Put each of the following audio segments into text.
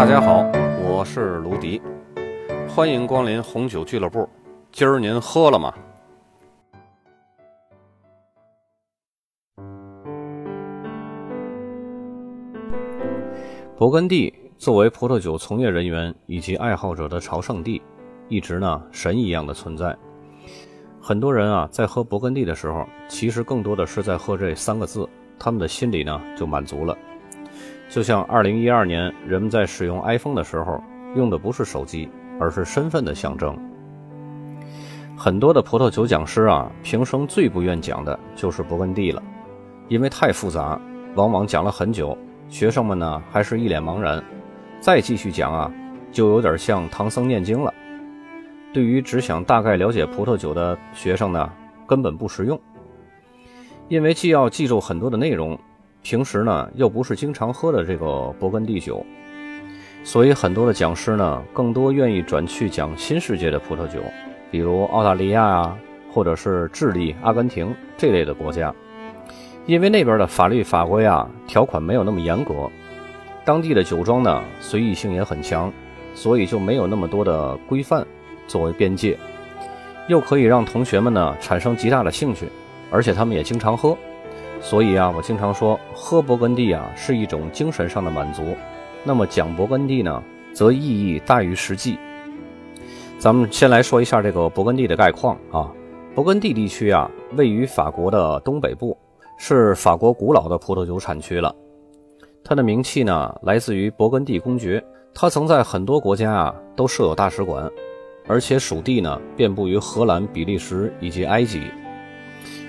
大家好，我是卢迪，欢迎光临红酒俱乐部。今儿您喝了吗？勃艮第作为葡萄酒从业人员以及爱好者的朝圣地，一直呢神一样的存在。很多人啊，在喝勃艮第的时候，其实更多的是在喝这三个字，他们的心里呢就满足了。就像二零一二年人们在使用 iPhone 的时候，用的不是手机，而是身份的象征。很多的葡萄酒讲师啊，平生最不愿讲的就是勃艮第了，因为太复杂，往往讲了很久，学生们呢还是一脸茫然，再继续讲啊，就有点像唐僧念经了。对于只想大概了解葡萄酒的学生呢，根本不实用，因为既要记住很多的内容。平时呢又不是经常喝的这个勃艮第酒，所以很多的讲师呢更多愿意转去讲新世界的葡萄酒，比如澳大利亚啊，或者是智利、阿根廷这类的国家，因为那边的法律法规啊条款没有那么严格，当地的酒庄呢随意性也很强，所以就没有那么多的规范作为边界，又可以让同学们呢产生极大的兴趣，而且他们也经常喝。所以啊，我经常说，喝勃艮第啊是一种精神上的满足。那么讲勃艮第呢，则意义大于实际。咱们先来说一下这个勃艮第的概况啊。勃艮第地区啊，位于法国的东北部，是法国古老的葡萄酒产区了。它的名气呢，来自于勃艮第公爵，他曾在很多国家啊都设有大使馆，而且属地呢遍布于荷兰、比利时以及埃及。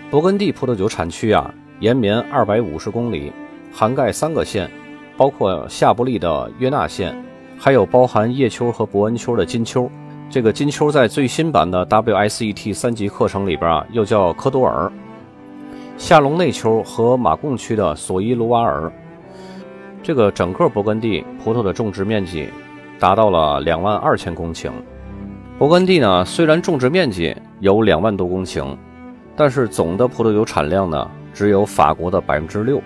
勃艮第葡萄酒产区啊。延绵二百五十公里，涵盖三个县，包括夏布利的约纳县，还有包含叶丘和伯恩丘的金丘。这个金丘在最新版的 WSET 三级课程里边啊，又叫科多尔。夏隆内丘和马贡区的索伊卢瓦尔。这个整个勃艮第葡萄的种植面积达到了两万二千公顷。勃艮第呢，虽然种植面积有两万多公顷，但是总的葡萄酒产量呢？只有法国的百分之六，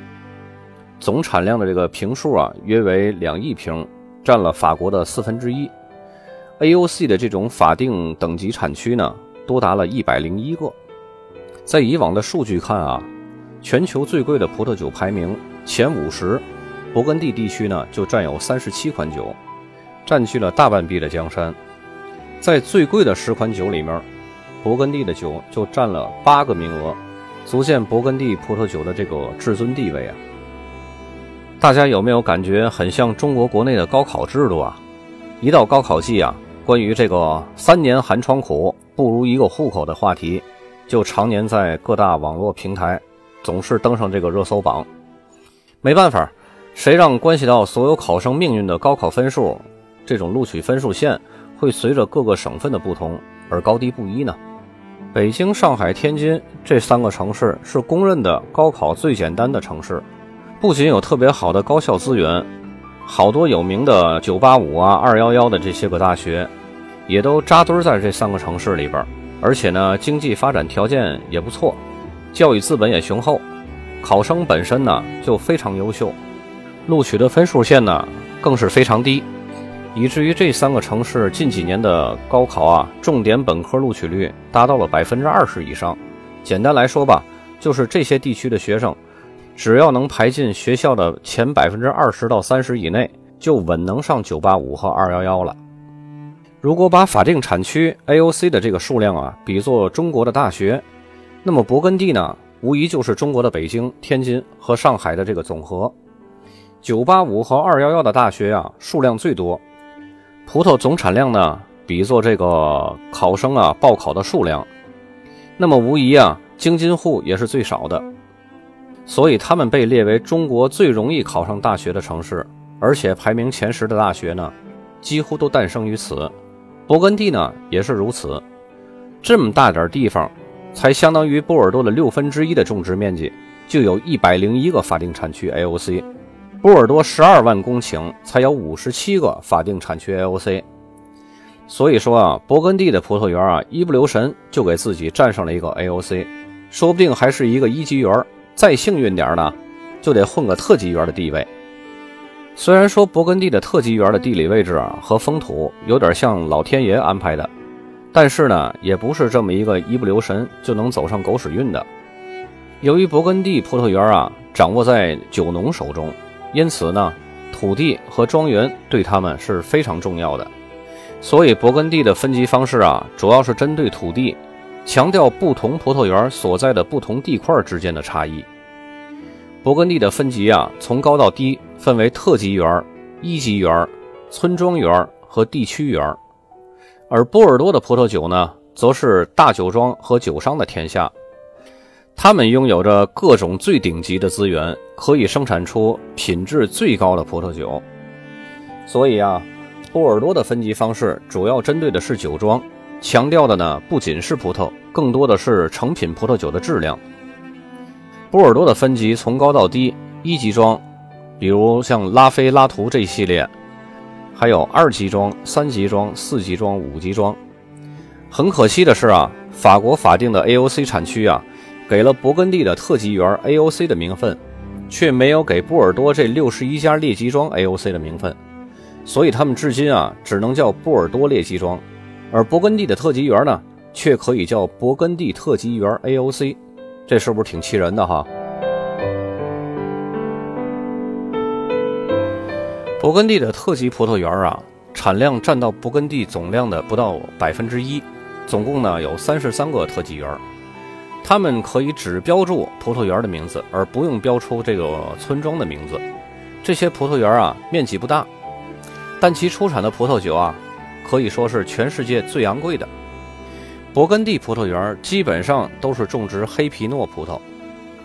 总产量的这个瓶数啊，约为两亿瓶，占了法国的四分之一。AOC 的这种法定等级产区呢，多达了一百零一个。在以往的数据看啊，全球最贵的葡萄酒排名前五十，勃艮第地区呢就占有三十七款酒，占据了大半壁的江山。在最贵的十款酒里面，勃艮第的酒就占了八个名额。足见勃艮第葡萄酒的这个至尊地位啊！大家有没有感觉很像中国国内的高考制度啊？一到高考季啊，关于这个“三年寒窗苦，不如一个户口”的话题，就常年在各大网络平台总是登上这个热搜榜。没办法，谁让关系到所有考生命运的高考分数，这种录取分数线会随着各个省份的不同而高低不一呢？北京、上海、天津这三个城市是公认的高考最简单的城市，不仅有特别好的高校资源，好多有名的985啊、211的这些个大学，也都扎堆在这三个城市里边。而且呢，经济发展条件也不错，教育资本也雄厚，考生本身呢就非常优秀，录取的分数线呢更是非常低。以至于这三个城市近几年的高考啊，重点本科录取率达到了百分之二十以上。简单来说吧，就是这些地区的学生，只要能排进学校的前百分之二十到三十以内，就稳能上九八五和二幺幺了。如果把法定产区 AOC 的这个数量啊比作中国的大学，那么勃艮第呢，无疑就是中国的北京、天津和上海的这个总和。九八五和二幺幺的大学啊，数量最多。葡萄总产量呢，比作这个考生啊报考的数量，那么无疑啊，京津沪也是最少的，所以他们被列为中国最容易考上大学的城市，而且排名前十的大学呢，几乎都诞生于此。勃艮第呢也是如此，这么大点地方，才相当于波尔多的六分之一的种植面积，就有一百零一个法定产区 AOC。波尔多十二万公顷才有五十七个法定产区 AOC，所以说啊，勃艮第的葡萄园啊，一不留神就给自己占上了一个 AOC，说不定还是一个一级园，再幸运点呢，就得混个特级园的地位。虽然说勃艮第的特级园的地理位置啊和风土有点像老天爷安排的，但是呢，也不是这么一个一不留神就能走上狗屎运的。由于勃艮第葡萄园啊掌握在酒农手中，因此呢，土地和庄园对他们是非常重要的。所以，勃艮第的分级方式啊，主要是针对土地，强调不同葡萄园所在的不同地块之间的差异。勃艮第的分级啊，从高到低分为特级园、一级园、村庄园和地区园。而波尔多的葡萄酒呢，则是大酒庄和酒商的天下，他们拥有着各种最顶级的资源，可以生产出品质最高的葡萄酒。所以啊，波尔多的分级方式主要针对的是酒庄，强调的呢不仅是葡萄，更多的是成品葡萄酒的质量。波尔多的分级从高到低，一级庄，比如像拉菲、拉图这一系列，还有二级庄、三级庄、四级庄、五级庄。很可惜的是啊，法国法定的 AOC 产区啊，给了勃艮第的特级园 AOC 的名分，却没有给波尔多这六十一家列级庄 AOC 的名分，所以他们至今啊，只能叫波尔多列级庄，而勃艮第的特级园呢，却可以叫勃艮第特级园 AOC。这是不是挺气人的哈？勃艮第的特级葡萄园啊，产量占到勃艮第总量的不到百分之一，总共呢有三十三个特级园，他们可以只标注葡萄园的名字，而不用标出这个村庄的名字。这些葡萄园啊，面积不大，但其出产的葡萄酒啊，可以说是全世界最昂贵的。勃艮第葡萄园基本上都是种植黑皮诺葡萄，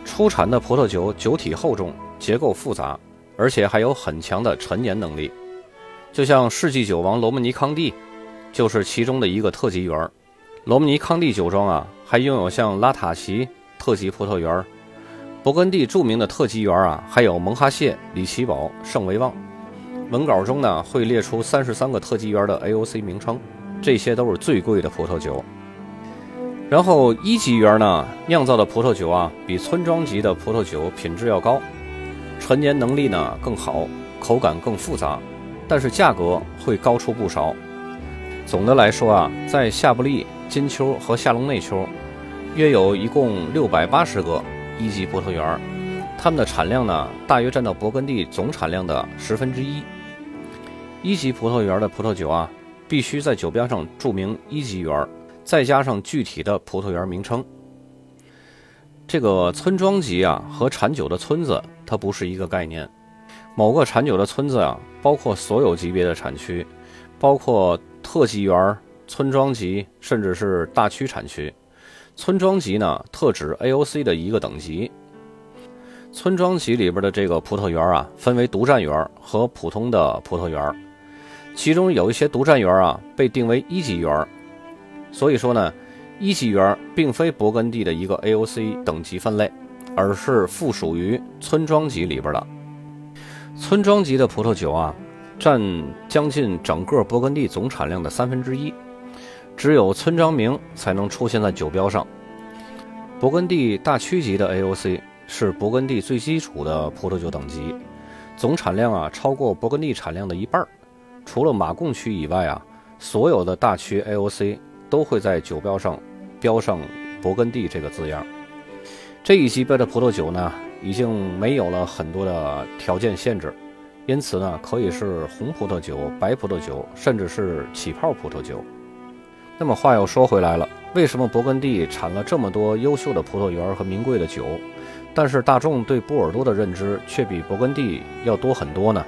出产的葡萄酒酒体厚重，结构复杂，而且还有很强的陈年能力。就像世纪酒王罗姆尼康帝，就是其中的一个特级园。罗姆尼康帝酒庄啊，还拥有像拉塔奇特级葡萄园。勃艮第著名的特级园啊，还有蒙哈谢、里奇堡、圣维旺。文稿中呢，会列出三十三个特级园的 AOC 名称，这些都是最贵的葡萄酒。然后一级园呢，酿造的葡萄酒啊，比村庄级的葡萄酒品质要高，陈年能力呢更好，口感更复杂，但是价格会高出不少。总的来说啊，在夏布利、金丘和夏隆内丘，约有一共六百八十个一级葡萄园，它们的产量呢，大约占到勃艮第总产量的十分之一。一级葡萄园的葡萄酒啊，必须在酒标上注明一级园。再加上具体的葡萄园名称，这个村庄级啊和产酒的村子它不是一个概念。某个产酒的村子啊，包括所有级别的产区，包括特级园、村庄级，甚至是大区产区。村庄级呢，特指 AOC 的一个等级。村庄级里边的这个葡萄园啊，分为独占园和普通的葡萄园，其中有一些独占园啊，被定为一级园。所以说呢，一级园并非勃艮第的一个 AOC 等级分类，而是附属于村庄级里边的。村庄级的葡萄酒啊，占将近整个勃艮第总产量的三分之一，只有村庄名才能出现在酒标上。勃艮第大区级的 AOC 是勃艮第最基础的葡萄酒等级，总产量啊超过勃艮第产量的一半，除了马贡区以外啊，所有的大区 AOC。都会在酒标上标上“勃艮第”这个字样。这一级别的葡萄酒呢，已经没有了很多的条件限制，因此呢，可以是红葡萄酒、白葡萄酒，甚至是起泡葡萄酒。那么话又说回来了，为什么勃艮第产了这么多优秀的葡萄园和名贵的酒，但是大众对波尔多的认知却比勃艮第要多很多呢？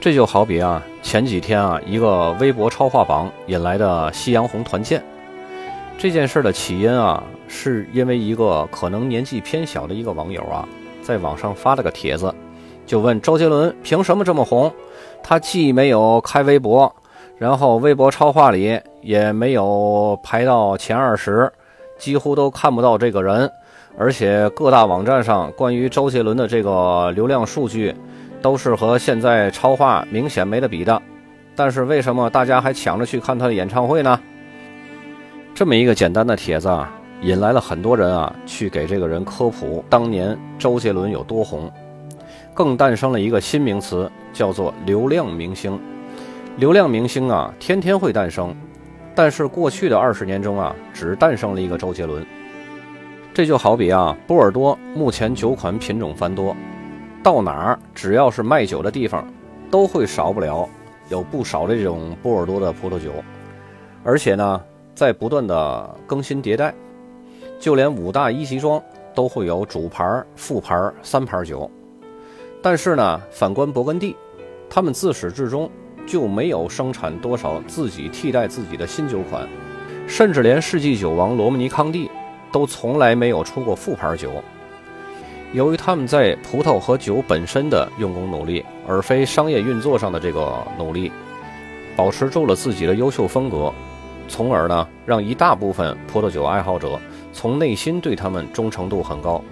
这就好比啊，前几天啊，一个微博超话榜引来的夕阳红团建。这件事的起因啊，是因为一个可能年纪偏小的一个网友啊，在网上发了个帖子，就问周杰伦凭什么这么红？他既没有开微博，然后微博超话里也没有排到前二十，几乎都看不到这个人，而且各大网站上关于周杰伦的这个流量数据。都是和现在超话明显没得比的，但是为什么大家还抢着去看他的演唱会呢？这么一个简单的帖子啊，引来了很多人啊去给这个人科普当年周杰伦有多红。更诞生了一个新名词，叫做流量明星。流量明星啊，天天会诞生，但是过去的二十年中啊，只诞生了一个周杰伦。这就好比啊，波尔多目前酒款品种繁多，到哪儿只要是卖酒的地方，都会少不了有不少的这种波尔多的葡萄酒，而且呢，在不断的更新迭代，就连五大一级庄都会有主牌、副牌、三牌酒。但是呢，反观勃艮第，他们自始至终就没有生产多少自己替代自己的新酒款，甚至连世纪酒王罗姆尼康帝都从来没有出过副牌酒。由于他们在葡萄和酒本身的用功努力，而非商业运作上的这个努力，保持住了自己的优秀风格，从而呢，让一大部分葡萄酒爱好者从内心对他们忠诚度很高。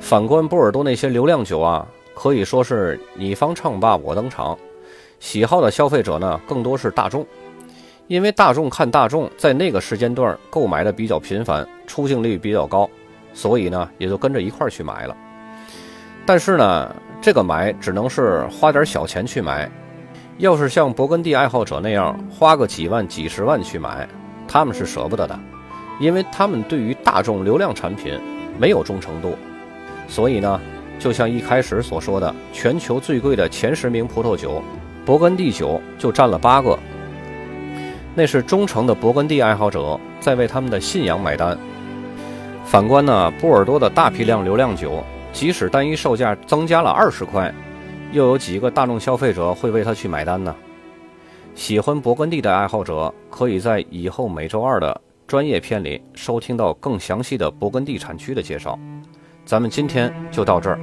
反观波尔多那些流量酒啊。可以说是你方唱罢我登场，喜好的消费者呢更多是大众，因为大众看大众在那个时间段购买的比较频繁，出镜率比较高，所以呢也就跟着一块去买了。但是呢，这个买只能是花点小钱去买，要是像勃艮第爱好者那样花个几万、几十万去买，他们是舍不得的，因为他们对于大众流量产品没有忠诚度，所以呢。就像一开始所说的，全球最贵的前十名葡萄酒，勃艮第酒就占了八个。那是忠诚的勃艮第爱好者在为他们的信仰买单。反观呢，波尔多的大批量流量酒，即使单一售价增加了二十块，又有几个大众消费者会为他去买单呢？喜欢勃艮第的爱好者，可以在以后每周二的专业片里收听到更详细的勃艮第产区的介绍。咱们今天就到这儿。